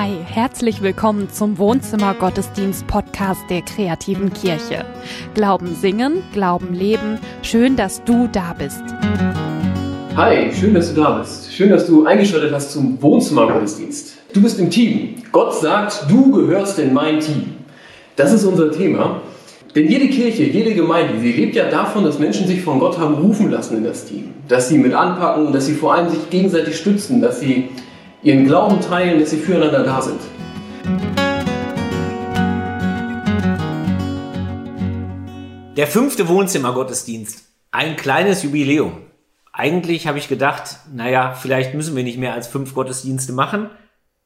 Hi, herzlich willkommen zum Wohnzimmer Gottesdienst Podcast der kreativen Kirche. Glauben singen, Glauben leben. Schön, dass du da bist. Hi, schön, dass du da bist. Schön, dass du eingeschaltet hast zum Wohnzimmer Gottesdienst. Du bist im Team. Gott sagt, du gehörst in mein Team. Das ist unser Thema. Denn jede Kirche, jede Gemeinde, sie lebt ja davon, dass Menschen sich von Gott haben rufen lassen in das Team. Dass sie mit anpacken, dass sie vor allem sich gegenseitig stützen, dass sie ihren Glauben teilen, dass sie füreinander da sind. Der fünfte Wohnzimmergottesdienst. Ein kleines Jubiläum. Eigentlich habe ich gedacht, naja, vielleicht müssen wir nicht mehr als fünf Gottesdienste machen.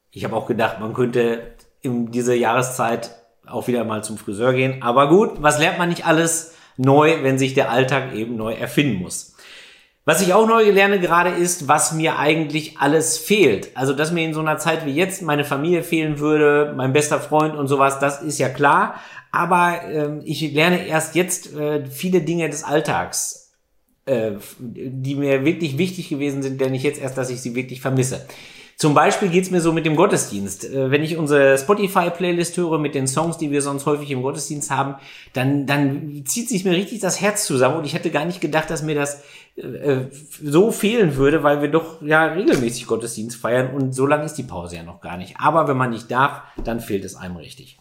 Ich habe auch gedacht, man könnte in dieser Jahreszeit auch wieder mal zum Friseur gehen. Aber gut, was lernt man nicht alles neu, wenn sich der Alltag eben neu erfinden muss? Was ich auch neu lerne gerade ist, was mir eigentlich alles fehlt. Also, dass mir in so einer Zeit wie jetzt meine Familie fehlen würde, mein bester Freund und sowas, das ist ja klar. Aber ähm, ich lerne erst jetzt äh, viele Dinge des Alltags, äh, die mir wirklich wichtig gewesen sind, denn ich jetzt erst, dass ich sie wirklich vermisse. Zum Beispiel geht's mir so mit dem Gottesdienst. Äh, wenn ich unsere Spotify-Playlist höre mit den Songs, die wir sonst häufig im Gottesdienst haben, dann, dann zieht sich mir richtig das Herz zusammen und ich hätte gar nicht gedacht, dass mir das äh, so fehlen würde, weil wir doch ja regelmäßig Gottesdienst feiern und so lange ist die Pause ja noch gar nicht. Aber wenn man nicht darf, dann fehlt es einem richtig.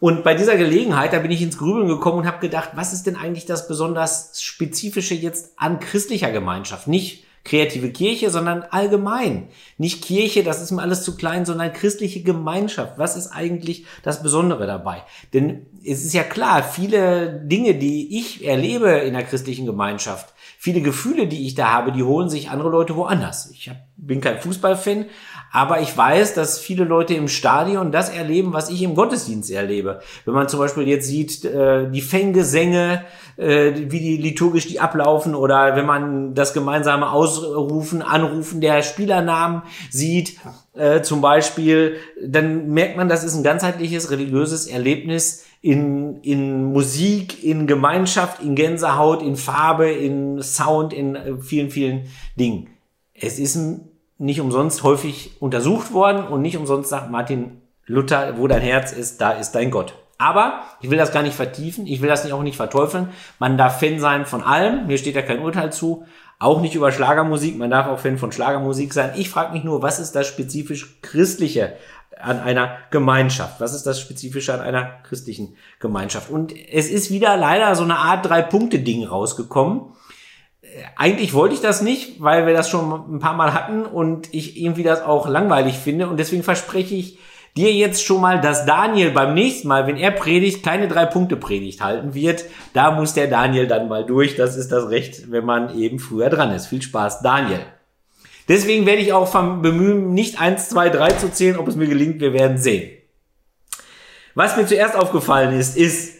Und bei dieser Gelegenheit, da bin ich ins Grübeln gekommen und habe gedacht, was ist denn eigentlich das besonders Spezifische jetzt an christlicher Gemeinschaft? Nicht kreative Kirche, sondern allgemein. Nicht Kirche, das ist mir alles zu klein, sondern christliche Gemeinschaft. Was ist eigentlich das Besondere dabei? Denn es ist ja klar, viele Dinge, die ich erlebe in der christlichen Gemeinschaft, viele Gefühle, die ich da habe, die holen sich andere Leute woanders. Ich bin kein Fußballfan, aber ich weiß, dass viele Leute im Stadion das erleben, was ich im Gottesdienst erlebe. Wenn man zum Beispiel jetzt sieht, äh, die Fängesänge, äh, wie die liturgisch die ablaufen oder wenn man das gemeinsame Ausrufen, Anrufen der Spielernamen sieht, äh, zum Beispiel, dann merkt man, das ist ein ganzheitliches religiöses Erlebnis in, in Musik, in Gemeinschaft, in Gänsehaut, in Farbe, in Sound, in äh, vielen, vielen Dingen. Es ist nicht umsonst häufig untersucht worden und nicht umsonst sagt Martin Luther, wo dein Herz ist, da ist dein Gott. Aber ich will das gar nicht vertiefen, ich will das auch nicht verteufeln. Man darf Fan sein von allem, mir steht ja kein Urteil zu. Auch nicht über Schlagermusik, man darf auch Fan von Schlagermusik sein. Ich frage mich nur, was ist das spezifisch Christliche an einer Gemeinschaft? Was ist das Spezifische an einer christlichen Gemeinschaft? Und es ist wieder leider so eine Art Drei-Punkte-Ding rausgekommen. Eigentlich wollte ich das nicht, weil wir das schon ein paar Mal hatten und ich irgendwie das auch langweilig finde. Und deswegen verspreche ich, dir jetzt schon mal, dass Daniel beim nächsten Mal, wenn er predigt, keine drei Punkte Predigt halten wird. Da muss der Daniel dann mal durch. Das ist das Recht, wenn man eben früher dran ist. Viel Spaß, Daniel. Deswegen werde ich auch bemühen, nicht eins, zwei, drei zu zählen. Ob es mir gelingt, wir werden sehen. Was mir zuerst aufgefallen ist, ist,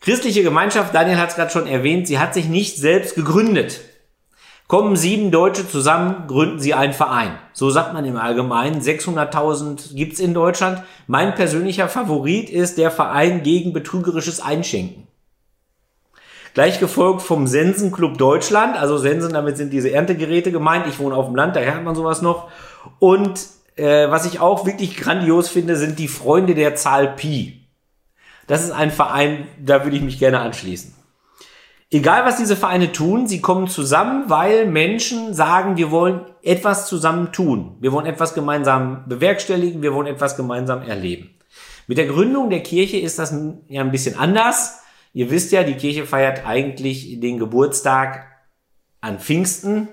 christliche Gemeinschaft, Daniel hat es gerade schon erwähnt, sie hat sich nicht selbst gegründet. Kommen sieben Deutsche zusammen, gründen sie einen Verein. So sagt man im Allgemeinen. 600.000 gibt's in Deutschland. Mein persönlicher Favorit ist der Verein gegen betrügerisches Einschenken. Gleich gefolgt vom Sensenclub Deutschland. Also Sensen, damit sind diese Erntegeräte gemeint. Ich wohne auf dem Land, daher hat man sowas noch. Und äh, was ich auch wirklich grandios finde, sind die Freunde der Zahl Pi. Das ist ein Verein, da würde ich mich gerne anschließen. Egal, was diese Vereine tun, sie kommen zusammen, weil Menschen sagen, wir wollen etwas zusammen tun. Wir wollen etwas gemeinsam bewerkstelligen, wir wollen etwas gemeinsam erleben. Mit der Gründung der Kirche ist das ja ein bisschen anders. Ihr wisst ja, die Kirche feiert eigentlich den Geburtstag an Pfingsten.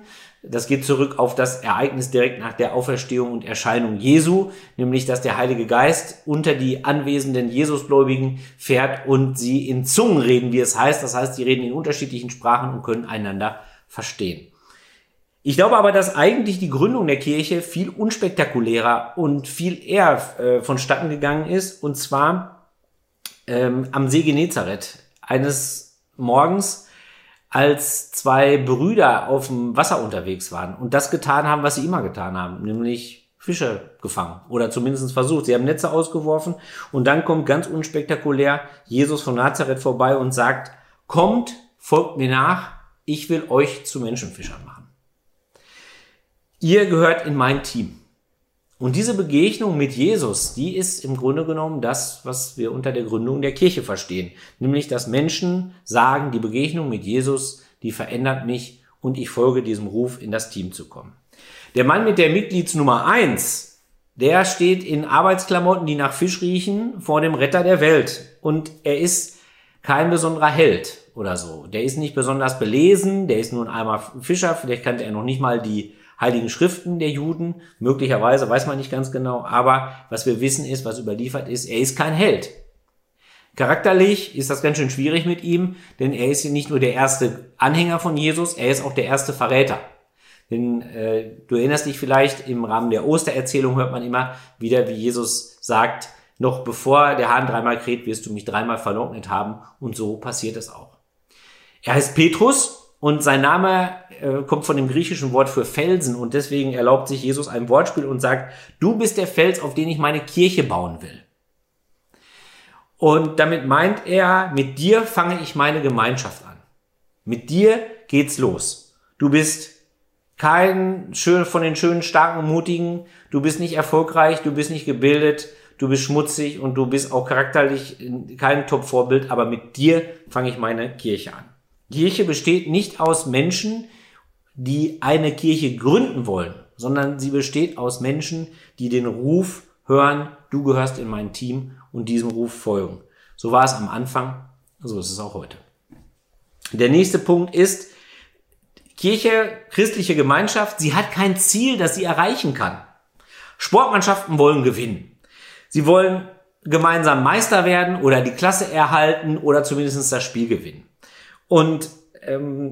Das geht zurück auf das Ereignis direkt nach der Auferstehung und Erscheinung Jesu, nämlich dass der Heilige Geist unter die anwesenden Jesusgläubigen fährt und sie in Zungen reden, wie es heißt. Das heißt, sie reden in unterschiedlichen Sprachen und können einander verstehen. Ich glaube aber, dass eigentlich die Gründung der Kirche viel unspektakulärer und viel eher äh, vonstatten gegangen ist, und zwar ähm, am See Genezareth. Eines Morgens als zwei Brüder auf dem Wasser unterwegs waren und das getan haben, was sie immer getan haben, nämlich Fische gefangen oder zumindest versucht. Sie haben Netze ausgeworfen und dann kommt ganz unspektakulär Jesus von Nazareth vorbei und sagt, kommt, folgt mir nach, ich will euch zu Menschenfischern machen. Ihr gehört in mein Team. Und diese Begegnung mit Jesus, die ist im Grunde genommen das, was wir unter der Gründung der Kirche verstehen. Nämlich, dass Menschen sagen, die Begegnung mit Jesus, die verändert mich und ich folge diesem Ruf, in das Team zu kommen. Der Mann mit der Mitgliedsnummer eins, der steht in Arbeitsklamotten, die nach Fisch riechen, vor dem Retter der Welt. Und er ist kein besonderer Held oder so. Der ist nicht besonders belesen, der ist nun einmal Fischer, vielleicht kannte er noch nicht mal die heiligen Schriften der Juden, möglicherweise weiß man nicht ganz genau, aber was wir wissen ist, was überliefert ist, er ist kein Held. Charakterlich ist das ganz schön schwierig mit ihm, denn er ist nicht nur der erste Anhänger von Jesus, er ist auch der erste Verräter. Denn äh, du erinnerst dich vielleicht, im Rahmen der Ostererzählung hört man immer wieder, wie Jesus sagt, noch bevor der Hahn dreimal kräht, wirst du mich dreimal verleugnet haben. Und so passiert es auch. Er heißt Petrus und sein Name äh, kommt von dem griechischen Wort für Felsen und deswegen erlaubt sich Jesus ein Wortspiel und sagt, du bist der Fels, auf den ich meine Kirche bauen will. Und damit meint er, mit dir fange ich meine Gemeinschaft an. Mit dir geht's los. Du bist kein schön von den schönen, starken mutigen. Du bist nicht erfolgreich, du bist nicht gebildet, du bist schmutzig und du bist auch charakterlich kein Top-Vorbild, aber mit dir fange ich meine Kirche an. Kirche besteht nicht aus Menschen, die eine Kirche gründen wollen, sondern sie besteht aus Menschen, die den Ruf hören, du gehörst in mein Team und diesem Ruf folgen. So war es am Anfang, so ist es auch heute. Der nächste Punkt ist, Kirche, christliche Gemeinschaft, sie hat kein Ziel, das sie erreichen kann. Sportmannschaften wollen gewinnen. Sie wollen gemeinsam Meister werden oder die Klasse erhalten oder zumindest das Spiel gewinnen. Und ähm,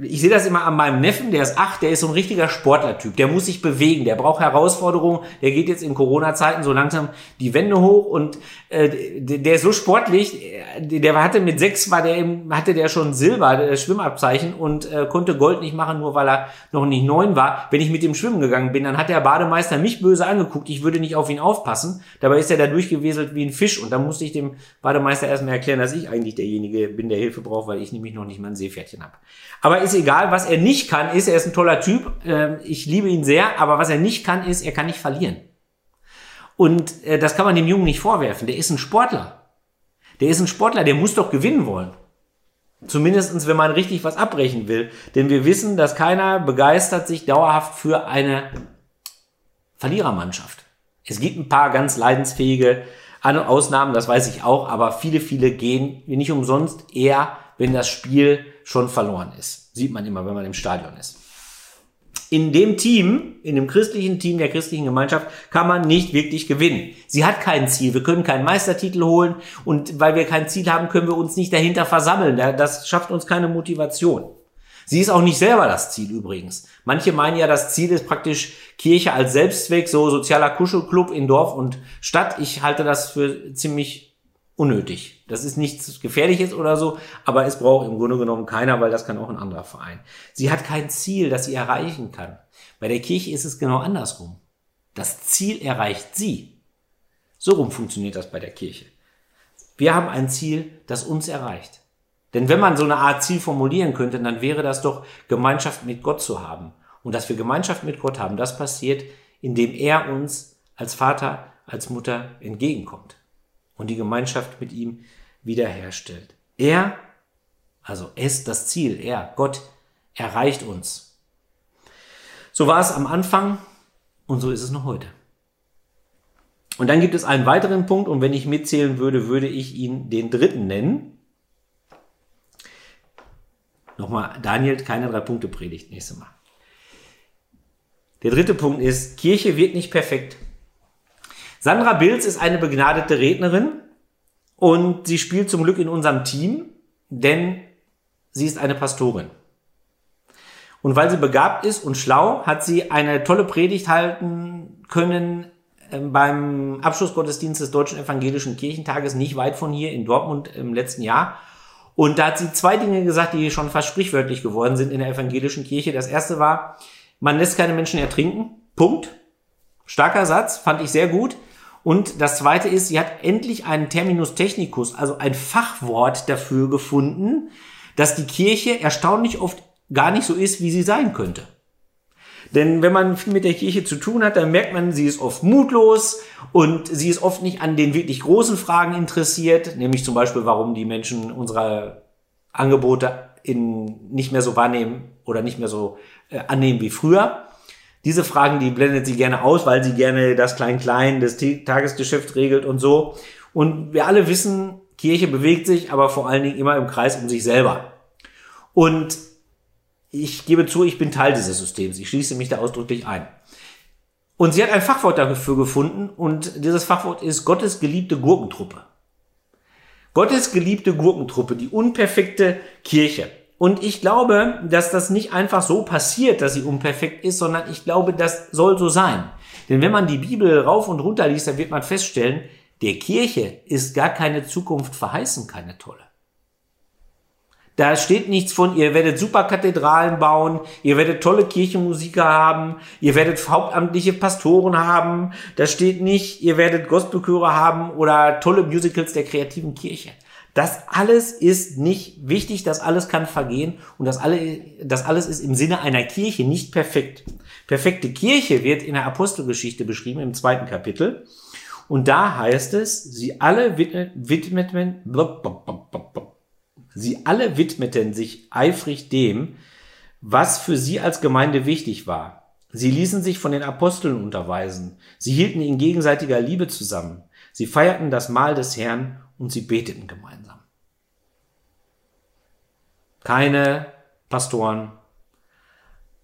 ich sehe das immer an meinem Neffen, der ist acht, der ist so ein richtiger Sportlertyp, der muss sich bewegen, der braucht Herausforderungen, der geht jetzt in Corona-Zeiten so langsam die Wände hoch und äh, der ist so sportlich, der hatte mit sechs war der hatte der schon Silber, das Schwimmabzeichen und äh, konnte Gold nicht machen, nur weil er noch nicht neun war. Wenn ich mit dem schwimmen gegangen bin, dann hat der Bademeister mich böse angeguckt, ich würde nicht auf ihn aufpassen, dabei ist er da durchgeweselt wie ein Fisch und dann musste ich dem Bademeister erstmal erklären, dass ich eigentlich derjenige bin, der Hilfe braucht, weil ich nämlich noch nicht mal ein Seepferdchen habe. Aber ist egal, was er nicht kann, ist, er ist ein toller Typ, äh, ich liebe ihn sehr, aber was er nicht kann, ist, er kann nicht verlieren. Und äh, das kann man dem Jungen nicht vorwerfen. Der ist ein Sportler. Der ist ein Sportler, der muss doch gewinnen wollen. Zumindestens, wenn man richtig was abbrechen will. Denn wir wissen, dass keiner begeistert sich dauerhaft für eine Verlierermannschaft. Es gibt ein paar ganz leidensfähige Ausnahmen, das weiß ich auch, aber viele, viele gehen nicht umsonst eher, wenn das Spiel schon verloren ist. Sieht man immer, wenn man im Stadion ist. In dem Team, in dem christlichen Team der christlichen Gemeinschaft, kann man nicht wirklich gewinnen. Sie hat kein Ziel. Wir können keinen Meistertitel holen und weil wir kein Ziel haben, können wir uns nicht dahinter versammeln. Das schafft uns keine Motivation. Sie ist auch nicht selber das Ziel übrigens. Manche meinen ja, das Ziel ist praktisch Kirche als Selbstzweck, so sozialer Kuschelclub in Dorf und Stadt. Ich halte das für ziemlich unnötig. Das ist nichts Gefährliches oder so, aber es braucht im Grunde genommen keiner, weil das kann auch ein anderer Verein. Sie hat kein Ziel, das sie erreichen kann. Bei der Kirche ist es genau andersrum. Das Ziel erreicht sie. So rum funktioniert das bei der Kirche. Wir haben ein Ziel, das uns erreicht. Denn wenn man so eine Art Ziel formulieren könnte, dann wäre das doch Gemeinschaft mit Gott zu haben. Und dass wir Gemeinschaft mit Gott haben, das passiert, indem er uns als Vater, als Mutter entgegenkommt und die Gemeinschaft mit ihm wiederherstellt. Er, also es, das Ziel, er, Gott, erreicht uns. So war es am Anfang und so ist es noch heute. Und dann gibt es einen weiteren Punkt und wenn ich mitzählen würde, würde ich ihn den dritten nennen. Nochmal, Daniel, keine drei Punkte Predigt nächstes Mal. Der dritte Punkt ist, Kirche wird nicht perfekt. Sandra Bilz ist eine begnadete Rednerin und sie spielt zum Glück in unserem Team, denn sie ist eine Pastorin. Und weil sie begabt ist und schlau, hat sie eine tolle Predigt halten können ähm, beim Abschlussgottesdienst des Deutschen Evangelischen Kirchentages, nicht weit von hier in Dortmund im letzten Jahr. Und da hat sie zwei Dinge gesagt, die schon fast sprichwörtlich geworden sind in der evangelischen Kirche. Das erste war, man lässt keine Menschen ertrinken. Punkt. Starker Satz, fand ich sehr gut. Und das zweite ist, sie hat endlich einen Terminus technicus, also ein Fachwort dafür gefunden, dass die Kirche erstaunlich oft gar nicht so ist, wie sie sein könnte. Denn wenn man viel mit der Kirche zu tun hat, dann merkt man, sie ist oft mutlos und sie ist oft nicht an den wirklich großen Fragen interessiert, nämlich zum Beispiel, warum die Menschen unsere Angebote in, nicht mehr so wahrnehmen oder nicht mehr so äh, annehmen wie früher. Diese Fragen, die blendet sie gerne aus, weil sie gerne das Klein-Klein, das Tagesgeschäft regelt und so. Und wir alle wissen, Kirche bewegt sich, aber vor allen Dingen immer im Kreis um sich selber. Und ich gebe zu, ich bin Teil dieses Systems. Ich schließe mich da ausdrücklich ein. Und sie hat ein Fachwort dafür gefunden und dieses Fachwort ist Gottes geliebte Gurkentruppe. Gottes geliebte Gurkentruppe, die unperfekte Kirche. Und ich glaube, dass das nicht einfach so passiert, dass sie unperfekt ist, sondern ich glaube, das soll so sein. Denn wenn man die Bibel rauf und runter liest, dann wird man feststellen, der Kirche ist gar keine Zukunft verheißen, keine tolle. Da steht nichts von, ihr werdet super Kathedralen bauen, ihr werdet tolle Kirchenmusiker haben, ihr werdet hauptamtliche Pastoren haben. Da steht nicht, ihr werdet Gospelchöre haben oder tolle Musicals der kreativen Kirche. Das alles ist nicht wichtig, das alles kann vergehen und das, alle, das alles ist im Sinne einer Kirche nicht perfekt. Perfekte Kirche wird in der Apostelgeschichte beschrieben im zweiten Kapitel. Und da heißt es, sie alle widmeten, sie alle widmeten sich eifrig dem, was für sie als Gemeinde wichtig war. Sie ließen sich von den Aposteln unterweisen. Sie hielten in gegenseitiger Liebe zusammen. Sie feierten das Mahl des Herrn und sie beteten gemeinsam. Keine Pastoren,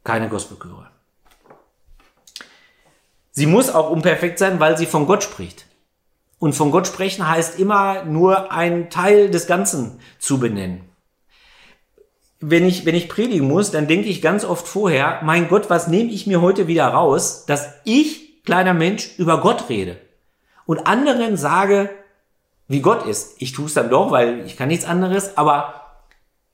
keine Gospelchöre. Sie muss auch unperfekt sein, weil sie von Gott spricht. Und von Gott sprechen heißt immer nur einen Teil des Ganzen zu benennen. Wenn ich, wenn ich predigen muss, dann denke ich ganz oft vorher, mein Gott, was nehme ich mir heute wieder raus, dass ich, kleiner Mensch, über Gott rede und anderen sage, wie Gott ist. Ich tue es dann doch, weil ich kann nichts anderes, aber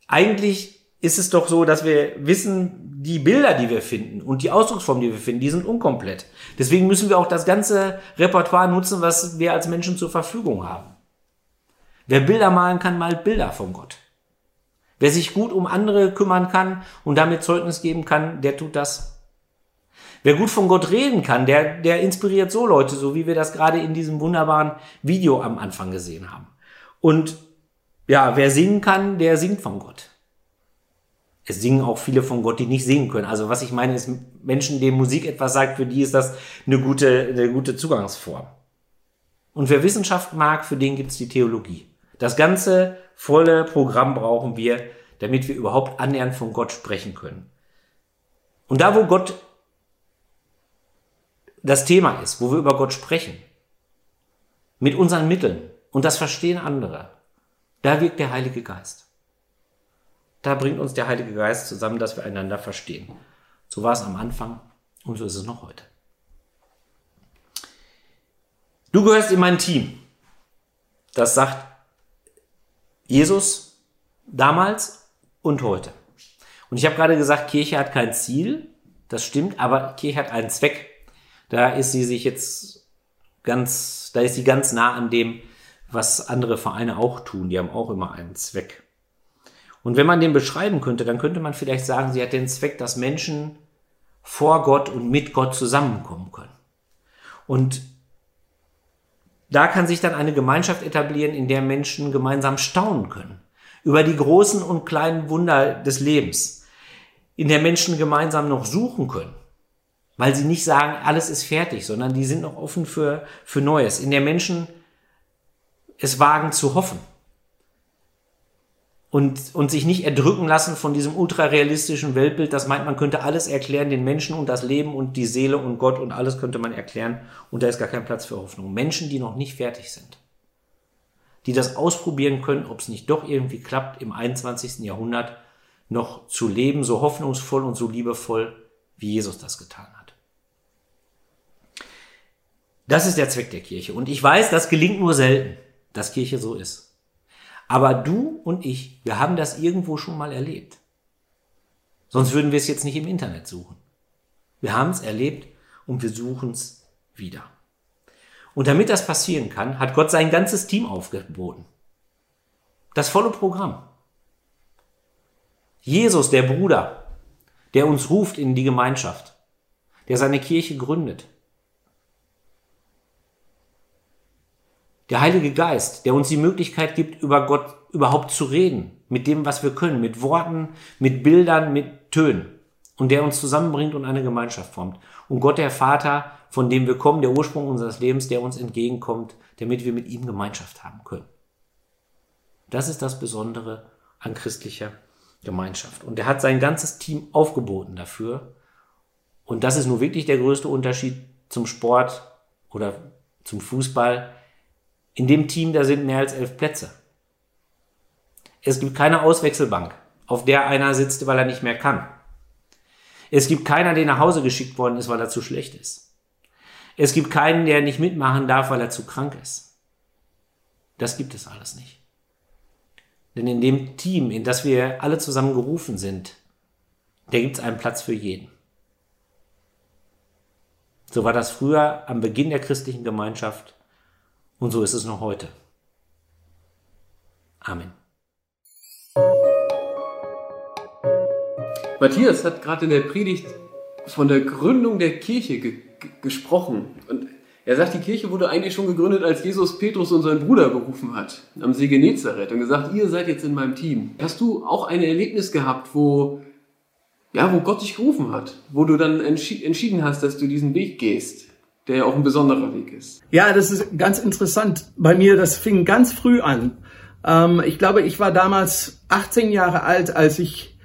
eigentlich ist es doch so, dass wir wissen, die Bilder, die wir finden und die Ausdrucksformen, die wir finden, die sind unkomplett. Deswegen müssen wir auch das ganze Repertoire nutzen, was wir als Menschen zur Verfügung haben. Wer Bilder malen kann, malt Bilder von Gott. Wer sich gut um andere kümmern kann und damit Zeugnis geben kann, der tut das. Wer gut von Gott reden kann, der, der inspiriert so Leute, so wie wir das gerade in diesem wunderbaren Video am Anfang gesehen haben. Und ja, wer singen kann, der singt von Gott es singen auch viele von Gott, die nicht singen können. Also was ich meine, ist Menschen, denen Musik etwas sagt, für die ist das eine gute, eine gute Zugangsform. Und wer Wissenschaft mag, für den gibt's die Theologie. Das ganze volle Programm brauchen wir, damit wir überhaupt annähernd von Gott sprechen können. Und da, wo Gott das Thema ist, wo wir über Gott sprechen, mit unseren Mitteln, und das verstehen andere, da wirkt der Heilige Geist. Da bringt uns der Heilige Geist zusammen, dass wir einander verstehen. So war es am Anfang und so ist es noch heute. Du gehörst in mein Team. Das sagt Jesus damals und heute. Und ich habe gerade gesagt, Kirche hat kein Ziel. Das stimmt, aber Kirche hat einen Zweck. Da ist sie sich jetzt ganz, da ist sie ganz nah an dem, was andere Vereine auch tun. Die haben auch immer einen Zweck. Und wenn man den beschreiben könnte, dann könnte man vielleicht sagen, sie hat den Zweck, dass Menschen vor Gott und mit Gott zusammenkommen können. Und da kann sich dann eine Gemeinschaft etablieren, in der Menschen gemeinsam staunen können über die großen und kleinen Wunder des Lebens, in der Menschen gemeinsam noch suchen können, weil sie nicht sagen, alles ist fertig, sondern die sind noch offen für, für Neues, in der Menschen es wagen zu hoffen und, und sich nicht erdrücken lassen von diesem ultrarealistischen Weltbild, das meint, man könnte alles erklären, den Menschen und das Leben und die Seele und Gott und alles könnte man erklären und da ist gar kein Platz für Hoffnung. Menschen, die noch nicht fertig sind, die das ausprobieren können, ob es nicht doch irgendwie klappt, im 21. Jahrhundert noch zu leben, so hoffnungsvoll und so liebevoll, wie Jesus das getan hat. Das ist der Zweck der Kirche. Und ich weiß, das gelingt nur selten, dass Kirche so ist. Aber du und ich, wir haben das irgendwo schon mal erlebt. Sonst würden wir es jetzt nicht im Internet suchen. Wir haben es erlebt und wir suchen es wieder. Und damit das passieren kann, hat Gott sein ganzes Team aufgeboten. Das volle Programm. Jesus, der Bruder, der uns ruft in die Gemeinschaft. der seine Kirche gründet. Der Heilige Geist, der uns die Möglichkeit gibt, über Gott überhaupt zu reden, mit dem, was wir können, mit Worten, mit Bildern, mit Tönen und der uns zusammenbringt und eine Gemeinschaft formt. Und Gott der Vater, von dem wir kommen, der Ursprung unseres Lebens, der uns entgegenkommt, damit wir mit ihm Gemeinschaft haben können. Das ist das Besondere an christlicher Gemeinschaft. Und er hat sein ganzes Team aufgeboten dafür. Und das ist nur wirklich der größte Unterschied zum Sport oder zum Fußball. In dem Team, da sind mehr als elf Plätze. Es gibt keine Auswechselbank, auf der einer sitzt, weil er nicht mehr kann. Es gibt keiner, der nach Hause geschickt worden ist, weil er zu schlecht ist. Es gibt keinen, der nicht mitmachen darf, weil er zu krank ist. Das gibt es alles nicht. Denn in dem Team, in das wir alle zusammen gerufen sind, da gibt es einen Platz für jeden. So war das früher am Beginn der christlichen Gemeinschaft und so ist es noch heute. Amen. Matthias hat gerade in der Predigt von der Gründung der Kirche ge gesprochen. Und er sagt, die Kirche wurde eigentlich schon gegründet, als Jesus Petrus und seinen Bruder berufen hat, am See Genezareth, und gesagt, ihr seid jetzt in meinem Team. Hast du auch ein Erlebnis gehabt, wo, ja, wo Gott dich gerufen hat, wo du dann entschi entschieden hast, dass du diesen Weg gehst, der ja auch ein besonderer Weg ist? Ja, das ist ganz interessant. Bei mir, das fing ganz früh an. Ähm, ich glaube, ich war damals 18 Jahre alt, als ich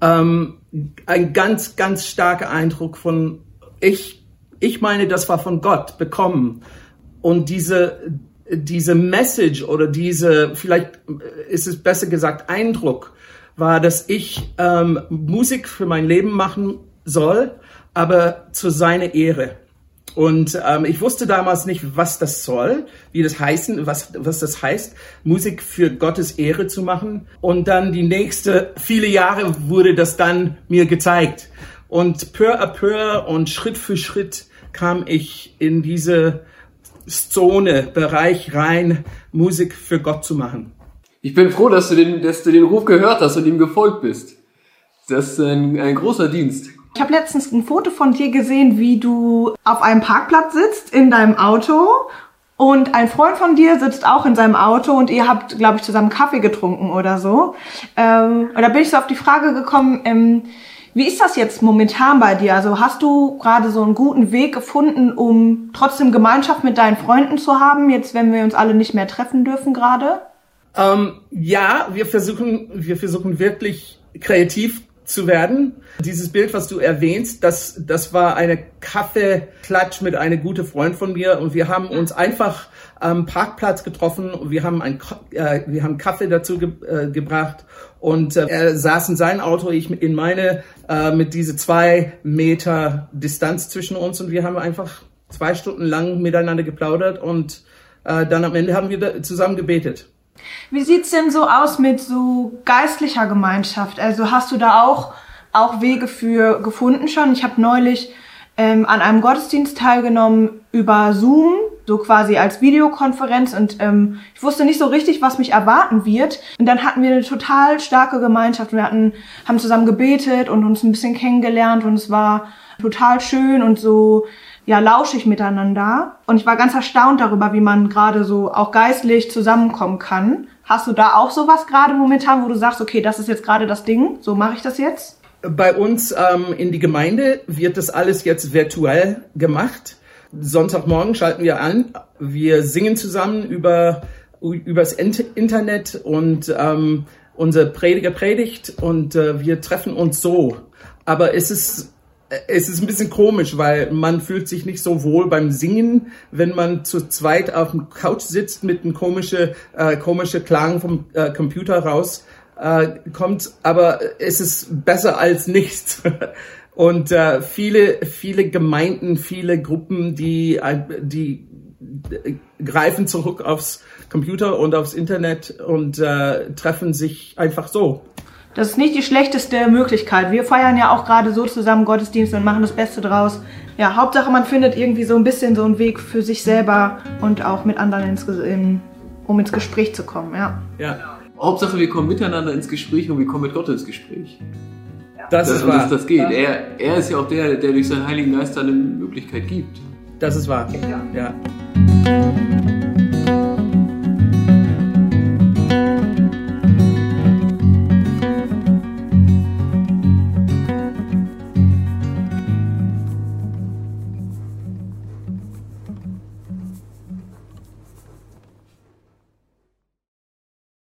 ähm, ein ganz, ganz starker Eindruck von ich ich meine, das war von Gott bekommen. Und diese, diese Message oder diese, vielleicht ist es besser gesagt, Eindruck, war, dass ich ähm, Musik für mein Leben machen soll, aber zu seiner Ehre. Und ähm, ich wusste damals nicht, was das soll, wie das heißen, was, was das heißt, Musik für Gottes Ehre zu machen. Und dann die nächste viele Jahre wurde das dann mir gezeigt. Und peu à peu und Schritt für Schritt kam ich in diese Zone, Bereich rein, Musik für Gott zu machen. Ich bin froh, dass du den, dass du den Ruf gehört hast und ihm gefolgt bist. Das ist ein, ein großer Dienst. Ich habe letztens ein Foto von dir gesehen, wie du auf einem Parkplatz sitzt in deinem Auto und ein Freund von dir sitzt auch in seinem Auto und ihr habt, glaube ich, zusammen Kaffee getrunken oder so. Ähm, und da bin ich so auf die Frage gekommen, ähm, wie ist das jetzt momentan bei dir? Also hast du gerade so einen guten Weg gefunden, um trotzdem Gemeinschaft mit deinen Freunden zu haben, jetzt wenn wir uns alle nicht mehr treffen dürfen gerade? Ähm, ja, wir versuchen, wir versuchen wirklich kreativ zu werden. Dieses Bild, was du erwähnst, das, das war eine Kaffeeklatsch mit einem guten Freund von mir. Und wir haben uns einfach am Parkplatz getroffen. Und wir haben ein, äh, wir haben Kaffee dazu ge äh, gebracht. Und äh, er saß in sein Auto, ich in meine, äh, mit diese zwei Meter Distanz zwischen uns. Und wir haben einfach zwei Stunden lang miteinander geplaudert. Und äh, dann am Ende haben wir zusammen gebetet. Wie sieht's denn so aus mit so geistlicher Gemeinschaft? Also hast du da auch, auch Wege für gefunden schon? Ich habe neulich ähm, an einem Gottesdienst teilgenommen über Zoom, so quasi als Videokonferenz und ähm, ich wusste nicht so richtig, was mich erwarten wird. Und dann hatten wir eine total starke Gemeinschaft. Wir hatten, haben zusammen gebetet und uns ein bisschen kennengelernt und es war total schön und so ja lauschig miteinander. Und ich war ganz erstaunt darüber, wie man gerade so auch geistlich zusammenkommen kann. Hast du da auch sowas gerade momentan, wo du sagst, okay, das ist jetzt gerade das Ding, so mache ich das jetzt? Bei uns ähm, in die Gemeinde wird das alles jetzt virtuell gemacht. Sonntagmorgen schalten wir an. Wir singen zusammen über übers Internet und ähm, unser Prediger predigt und äh, wir treffen uns so. Aber es ist es ist ein bisschen komisch, weil man fühlt sich nicht so wohl beim Singen, wenn man zu zweit auf dem Couch sitzt mit einem komischen äh, komische Klang vom äh, Computer raus äh, kommt. Aber es ist besser als nichts. Und äh, viele, viele Gemeinden, viele Gruppen, die, äh, die greifen zurück aufs Computer und aufs Internet und äh, treffen sich einfach so. Das ist nicht die schlechteste Möglichkeit. Wir feiern ja auch gerade so zusammen Gottesdienst und machen das Beste draus. Ja, Hauptsache man findet irgendwie so ein bisschen so einen Weg für sich selber und auch mit anderen ins, in, um ins Gespräch zu kommen, ja. Ja. Hauptsache wir kommen miteinander ins Gespräch und wir kommen mit Gott ins Gespräch. Das Das, ist und wahr. das, das geht. Er, er ist ja auch der, der durch seinen Heiligen Geist eine Möglichkeit gibt. Das ist wahr. Ja.